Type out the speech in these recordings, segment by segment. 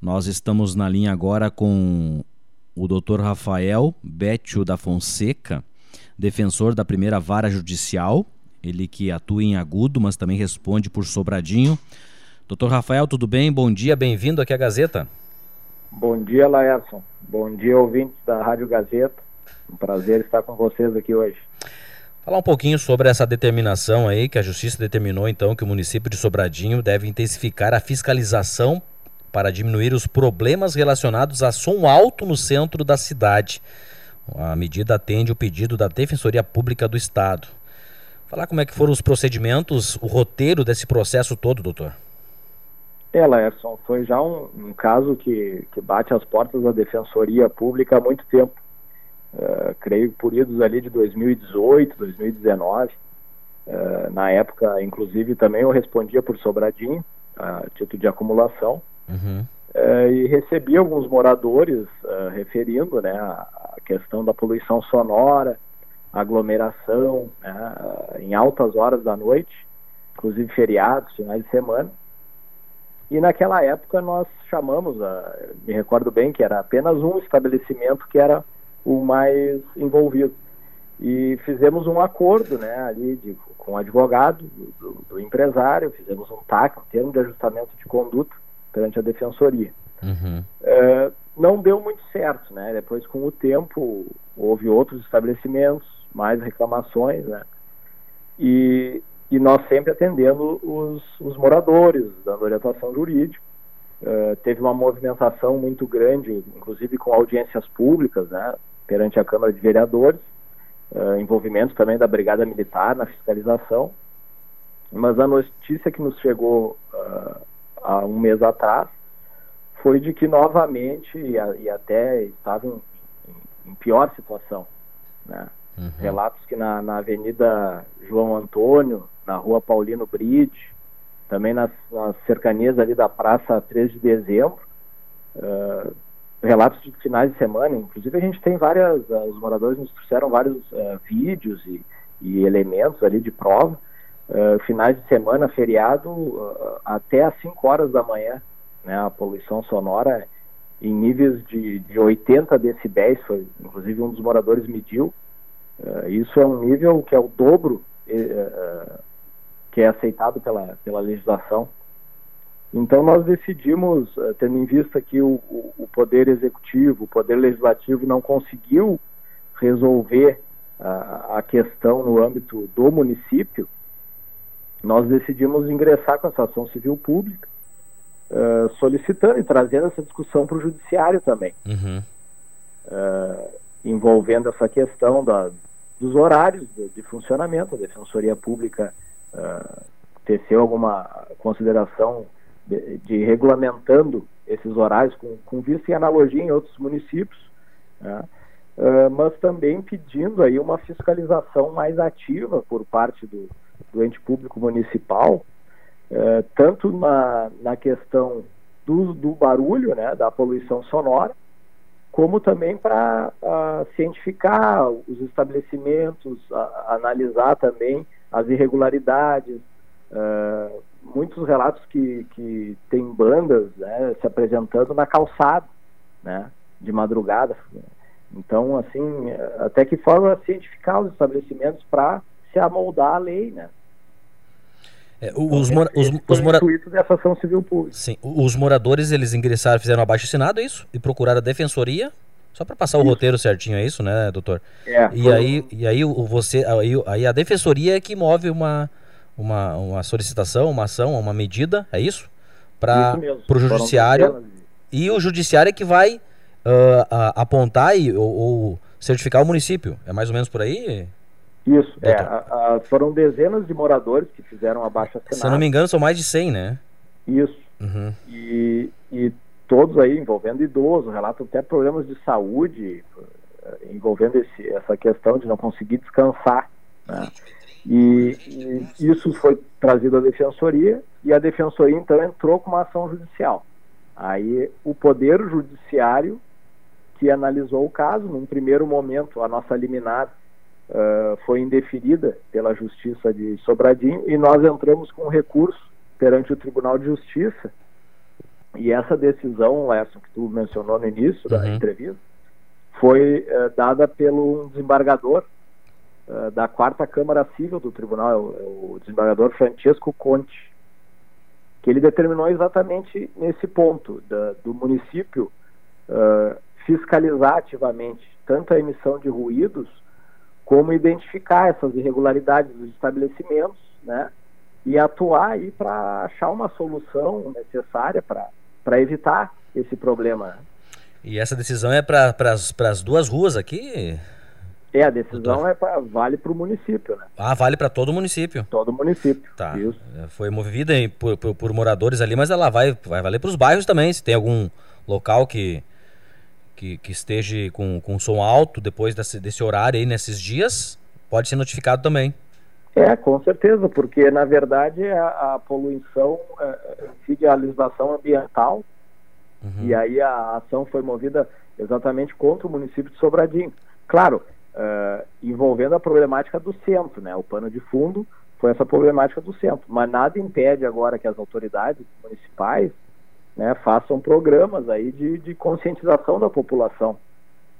Nós estamos na linha agora com o Dr. Rafael Bétio da Fonseca, defensor da primeira vara judicial, ele que atua em agudo, mas também responde por Sobradinho. Doutor Rafael, tudo bem? Bom dia, bem-vindo aqui à Gazeta. Bom dia, Laércio. Bom dia, ouvintes da Rádio Gazeta. Um prazer estar com vocês aqui hoje. Falar um pouquinho sobre essa determinação aí, que a Justiça determinou então que o município de Sobradinho deve intensificar a fiscalização para diminuir os problemas relacionados a som alto no centro da cidade. A medida atende o pedido da Defensoria Pública do Estado. Falar como é que foram os procedimentos, o roteiro desse processo todo, doutor. É, Laerson, foi já um, um caso que, que bate as portas da Defensoria Pública há muito tempo. Uh, creio por idos ali de 2018, 2019. Uh, na época, inclusive, também eu respondia por Sobradinho, a título de acumulação. Uhum. Uh, e recebi alguns moradores uh, referindo né, a, questão da poluição sonora, aglomeração, né, em altas horas da noite, inclusive feriados, finais de semana. E naquela época nós chamamos, me recordo bem que era apenas um estabelecimento que era o mais envolvido. E fizemos um acordo né, ali de, com o advogado do, do, do empresário, fizemos um TAC, um termo de ajustamento de conduta, perante a defensoria. Uhum. É, não deu muito certo, né? Depois, com o tempo, houve outros estabelecimentos, mais reclamações, né? E, e nós sempre atendendo os, os moradores, dando orientação jurídica. Uh, teve uma movimentação muito grande, inclusive com audiências públicas, né? Perante a Câmara de Vereadores, uh, envolvimento também da Brigada Militar na fiscalização. Mas a notícia que nos chegou uh, há um mês atrás, foi de que novamente, e, e até estava em, em, em, pior situação, né? Uhum. Relatos que na, na Avenida João Antônio, na Rua Paulino Bride, também nas, nas, cercanias ali da Praça 3 de Dezembro, uh, relatos de finais de semana, inclusive a gente tem várias, uh, os moradores nos trouxeram vários uh, vídeos e, e, elementos ali de prova, uh, finais de semana, feriado, uh, até às 5 horas da manhã. Né, a poluição sonora em níveis de, de 80 decibéis, foi, inclusive um dos moradores mediu. Uh, isso é um nível que é o dobro que é aceitado pela, pela legislação. Então nós decidimos, tendo em vista que o, o, o Poder Executivo, o Poder Legislativo não conseguiu resolver a questão no âmbito do município, nós decidimos ingressar com essa ação civil pública, uh, solicitando e trazendo essa discussão para o judiciário também, uhum. uh, envolvendo essa questão da, dos horários de, de, funcionamento. A Defensoria Pública uh, teceu alguma consideração de, de, regulamentando esses horários com, com vista e analogia em outros municípios, né? mas também pedindo aí uma fiscalização mais ativa por parte do, do ente público municipal, eh, tanto na, na questão do, do barulho, né, da poluição sonora, como também para cientificar os estabelecimentos, a, analisar também as irregularidades, uh, muitos relatos que, que tem bandas né, se apresentando na calçada, né, de madrugada. Então, assim, até que forma cientificar os estabelecimentos para se amoldar à lei, né? É, então, os, mora os, os mora dessa ação civil pública. Sim, os moradores eles ingressaram, fizeram abaixo assinado, é isso? E procuraram a defensoria? Só para passar isso. o roteiro certinho, é isso, né, doutor? É. E aí, e aí você, aí, aí a defensoria é que move uma, uma, uma solicitação, uma ação, uma medida, é isso? Para o judiciário. E o judiciário é que vai uh, apontar e, ou, ou certificar o município. É mais ou menos por aí? Isso, é, a, a, foram dezenas de moradores que fizeram a baixa Se eu não me engano, são mais de 100, né? Isso. Uhum. E, e todos aí envolvendo idosos, relatam até problemas de saúde, envolvendo esse, essa questão de não conseguir descansar. Né? E, e, isso foi trazido à defensoria e a defensoria então entrou com uma ação judicial. Aí o poder judiciário que analisou o caso, num primeiro momento a nossa liminar uh, foi indeferida pela Justiça de Sobradinho e nós entramos com um recurso perante o Tribunal de Justiça E essa decisão, Lerson, que tu mencionou no início da uhum. entrevista, foi uh, dada pelo desembargador uh, da quarta Câmara Civil do Tribunal, o, o desembargador Francesco Conte, que ele determinou exatamente nesse ponto da, do município uh, fiscalizar ativamente tanto a emissão de ruídos como identificar essas irregularidades dos estabelecimentos, né? E atuar aí para achar uma solução necessária para evitar esse problema. E essa decisão é para as duas ruas aqui? É, a decisão é pra, vale para o município, né? Ah, vale para todo o município? Todo o município. Tá. Isso. É, foi movida por, por, por, moradores ali, mas ela vai, vai valer para os bairros também. Se tem algum local que, que, que esteja com, com som alto depois desse, desse horário aí, nesses dias, pode ser notificado também. É, com certeza, porque na verdade a, a poluição é, a legislação ambiental uhum. e aí a ação foi movida exatamente contra o município de Sobradinho. Claro, uh, envolvendo a problemática do centro, né? O pano de fundo foi essa problemática do centro, mas nada impede agora que as autoridades municipais né, façam programas aí de, de conscientização da população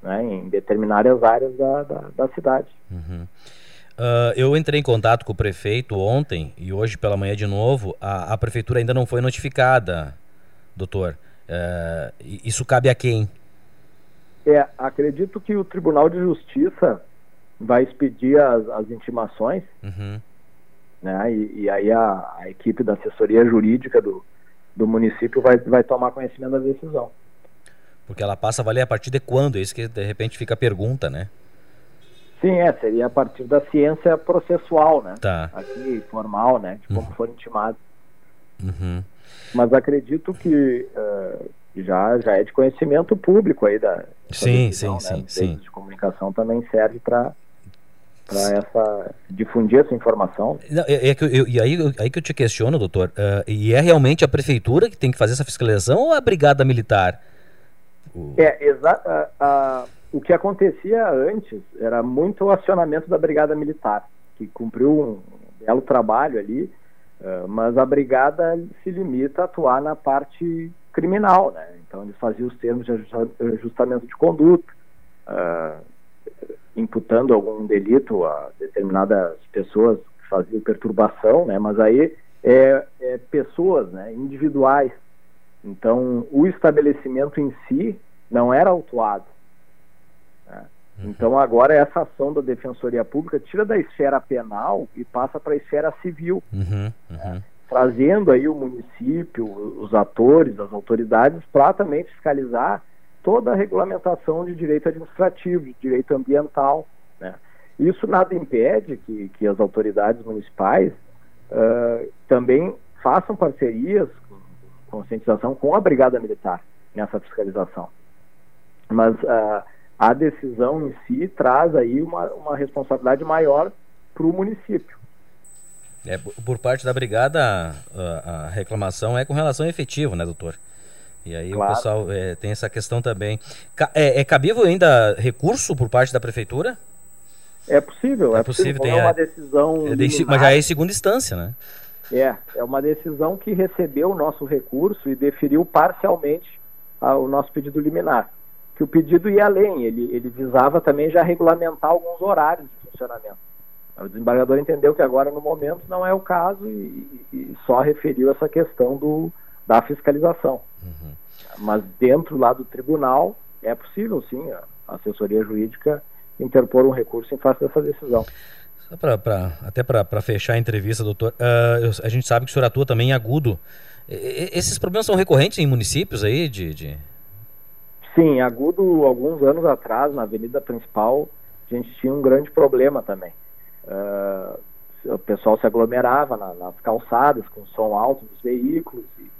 né, em determinadas áreas da, da, da cidade. Uhum. Uh, eu entrei em contato com o prefeito ontem e hoje pela manhã de novo. A, a prefeitura ainda não foi notificada, doutor. Uh, isso cabe a quem? É, acredito que o Tribunal de Justiça vai expedir as, as intimações, uhum. né? E, e aí a, a, equipe da assessoria jurídica do, do município vai, vai tomar conhecimento da decisão. Porque ela passa a valer a partir de quando? É isso que de repente fica a pergunta, né? Sim, é, seria a partir da ciência processual, né? Tá. Aqui, formal, né? De como uhum. for intimado. Uhum. Mas acredito que uh, já, já é de conhecimento público aí da sim, decisão, sim, né? sim, sim. de comunicação também serve para para essa difundir essa informação. Não, é, é que eu, e aí, aí que eu te questiono, doutor, uh, e é realmente a prefeitura que tem que fazer essa fiscalização ou a brigada militar? O... É, exato. Uh, uh, o que acontecia antes era muito o acionamento da brigada militar, que cumpriu um belo trabalho ali, mas a brigada se limita a atuar na parte criminal, né? Então eles faziam os termos de ajustamento de conduta, uh, imputando algum delito a determinadas pessoas que faziam perturbação, né? Mas aí é, é pessoas, né? Individuais. Então o estabelecimento em si não era autuado. Né? Uhum. Então agora essa ação da Defensoria Pública tira da esfera penal e passa para a esfera civil. Uhum, uhum. Né? trazendo aí o município, os atores, as autoridades, para também fiscalizar toda a regulamentação de direito administrativo, de direito ambiental. Né? Isso nada impede que, que as autoridades municipais uh, também façam parcerias conscientização com a Brigada Militar nessa fiscalização. Mas uh, a decisão em si traz aí uma, uma responsabilidade maior para o município. É, por parte da brigada, a, a, reclamação é com relação ao efetivo, né, doutor? E aí claro. o pessoal é, tem essa questão também. É, é, cabível ainda recurso por parte da prefeitura? É possível, é, é possível. Tem é uma decisão. É de, mas já é em segunda instância, né? É, é uma decisão que recebeu o nosso recurso e deferiu parcialmente a, o nosso pedido liminar. Que o pedido ia além, ele, ele visava também já regulamentar alguns horários de funcionamento. O desembargador entendeu que agora, no momento, não é o caso e, e só referiu essa questão do, da fiscalização. Uhum. Mas dentro lá do tribunal, é possível, sim, a assessoria jurídica interpor um recurso em face dessa decisão. Pra, pra, até para fechar a entrevista, doutor, uh, a gente sabe que o senhor atua também em agudo. E, esses problemas são recorrentes em municípios aí? De, de... Sim, agudo, alguns anos atrás, na avenida principal, a gente tinha um grande problema também. Uh, o pessoal se aglomerava na, nas calçadas com som alto dos veículos e,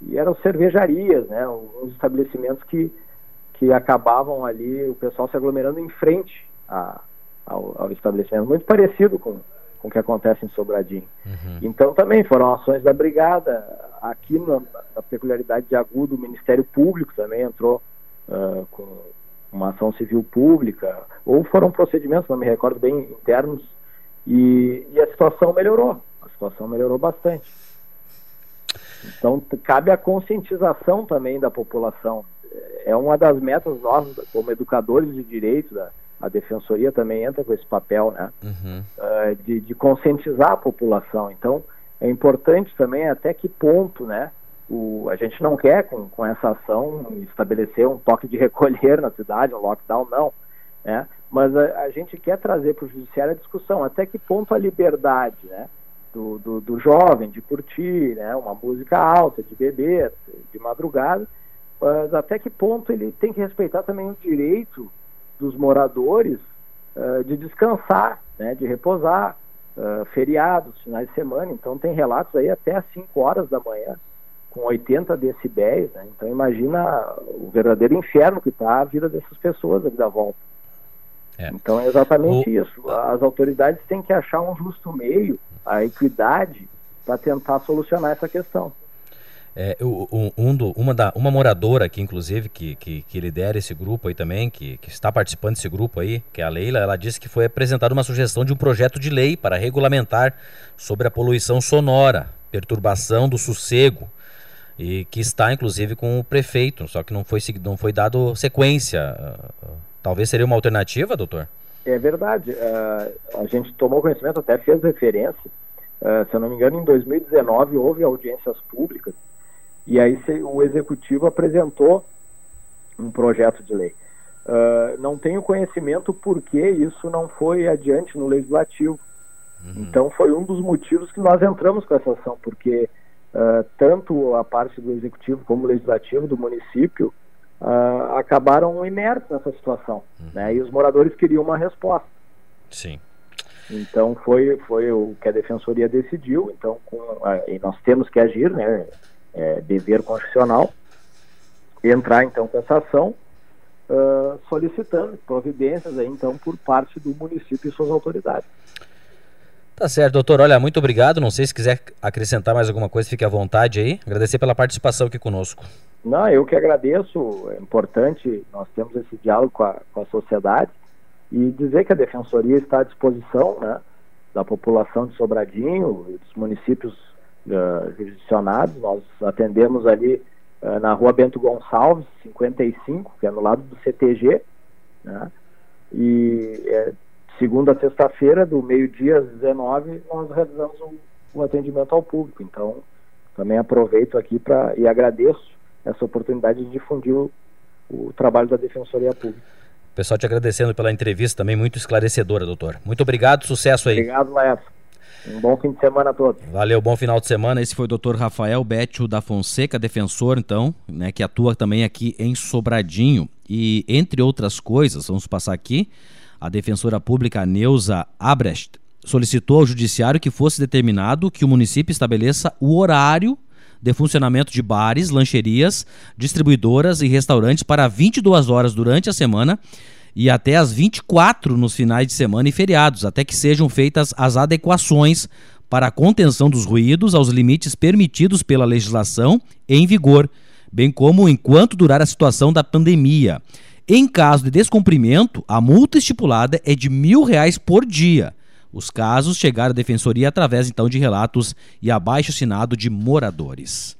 e eram cervejarias, né, uns estabelecimentos que, que acabavam ali, o pessoal se aglomerando em frente a, ao, ao, estabelecimento, muito parecido com, com o que acontece em Sobradinho. Uhum. Então também foram ações da brigada, aqui na, na peculiaridade de agudo, o Ministério Público também entrou uh, com uma ação civil pública, ou foram procedimentos, não me recordo bem, internos e, e a situação melhorou. A situação melhorou bastante. Então, cabe a conscientização também da população. É uma das metas nossas, como educadores de direito, da, a defensoria também entra com esse papel, né? Uhum. Uh, de, de, conscientizar a população. Então, é importante também até que ponto, né? O, a gente não quer, com, com essa ação, estabelecer um toque de recolher na cidade, um lockdown, não. Né? Mas a, a gente quer trazer para o judiciário a discussão até que ponto a liberdade, né? Do, do, do, jovem de curtir né, uma música alta, de beber, de madrugada, mas até que ponto ele tem que respeitar também o direito dos moradores uh, de descansar, né, de reposar, uh, feriados, finais de semana. Então tem relatos aí até às 5 horas da manhã, com 80 decibéis. Né? Então imagina o verdadeiro inferno que está a vida dessas pessoas ali da volta. É. Então é exatamente o... isso. As autoridades têm que achar um justo meio, a equidade, para tentar solucionar essa questão. É, um, um do, uma, da, uma moradora aqui, inclusive, que, que, que lidera esse grupo aí também, que, que está participando desse grupo aí, que é a Leila, ela disse que foi apresentada uma sugestão de um projeto de lei para regulamentar sobre a poluição sonora, perturbação do sossego, e que está, inclusive, com o prefeito, só que não foi, não foi dado sequência. Talvez seria uma alternativa, doutor? É verdade. Uh, a gente tomou conhecimento, até fez referência. Uh, se eu não me engano, em 2019 houve audiências públicas e aí o executivo apresentou um projeto de lei. Uh, não tenho conhecimento por que isso não foi adiante no legislativo. Uhum. Então foi um dos motivos que nós entramos com essa ação, porque tanto a parte do executivo como o legislativo do município uh, acabaram inertes nessa situação, uhum. né? E os moradores queriam uma resposta. Sim. Então foi foi o que a defensoria decidiu. Então com, e nós temos que agir, né? é, dever constitucional, entrar então com essa ação, uh, solicitando providências aí, então por parte do município e suas autoridades. Tá certo, doutor. Olha, muito obrigado. Não sei se quiser acrescentar mais alguma coisa, fique à vontade aí. Agradecer pela participação aqui conosco. Não, eu que agradeço. É importante nós temos esse diálogo com a, com a sociedade e dizer que a Defensoria está à disposição né, da população de Sobradinho e dos municípios uh. Nós atendemos ali uh, na rua Bento Gonçalves, 55, que é no lado do CTG. Né? E é, segunda a sexta-feira, do meio-dia às 19, nós realizamos o, o atendimento ao público. Então, também aproveito aqui para e agradeço essa oportunidade de difundir o, o trabalho da Defensoria Pública. Pessoal te agradecendo pela entrevista também muito esclarecedora, doutor. Muito obrigado, sucesso aí. Obrigado, Laércio. Um bom fim de semana a todos. Valeu, bom final de semana. Esse foi o doutor Rafael Bétio da Fonseca, defensor, então, né, que atua também aqui em Sobradinho. E, entre outras coisas, vamos passar aqui, a defensora pública Neuza Abrecht solicitou ao judiciário que fosse determinado que o município estabeleça o horário de funcionamento de bares, lancherias, distribuidoras e restaurantes para 22 horas durante a semana e até às 24 nos finais de semana e feriados, até que sejam feitas as adequações para a contenção dos ruídos aos limites permitidos pela legislação em vigor, bem como enquanto durar a situação da pandemia. Em caso de descumprimento, a multa estipulada é de mil reais por dia. Os casos chegaram à defensoria através então de relatos e abaixo assinado de moradores.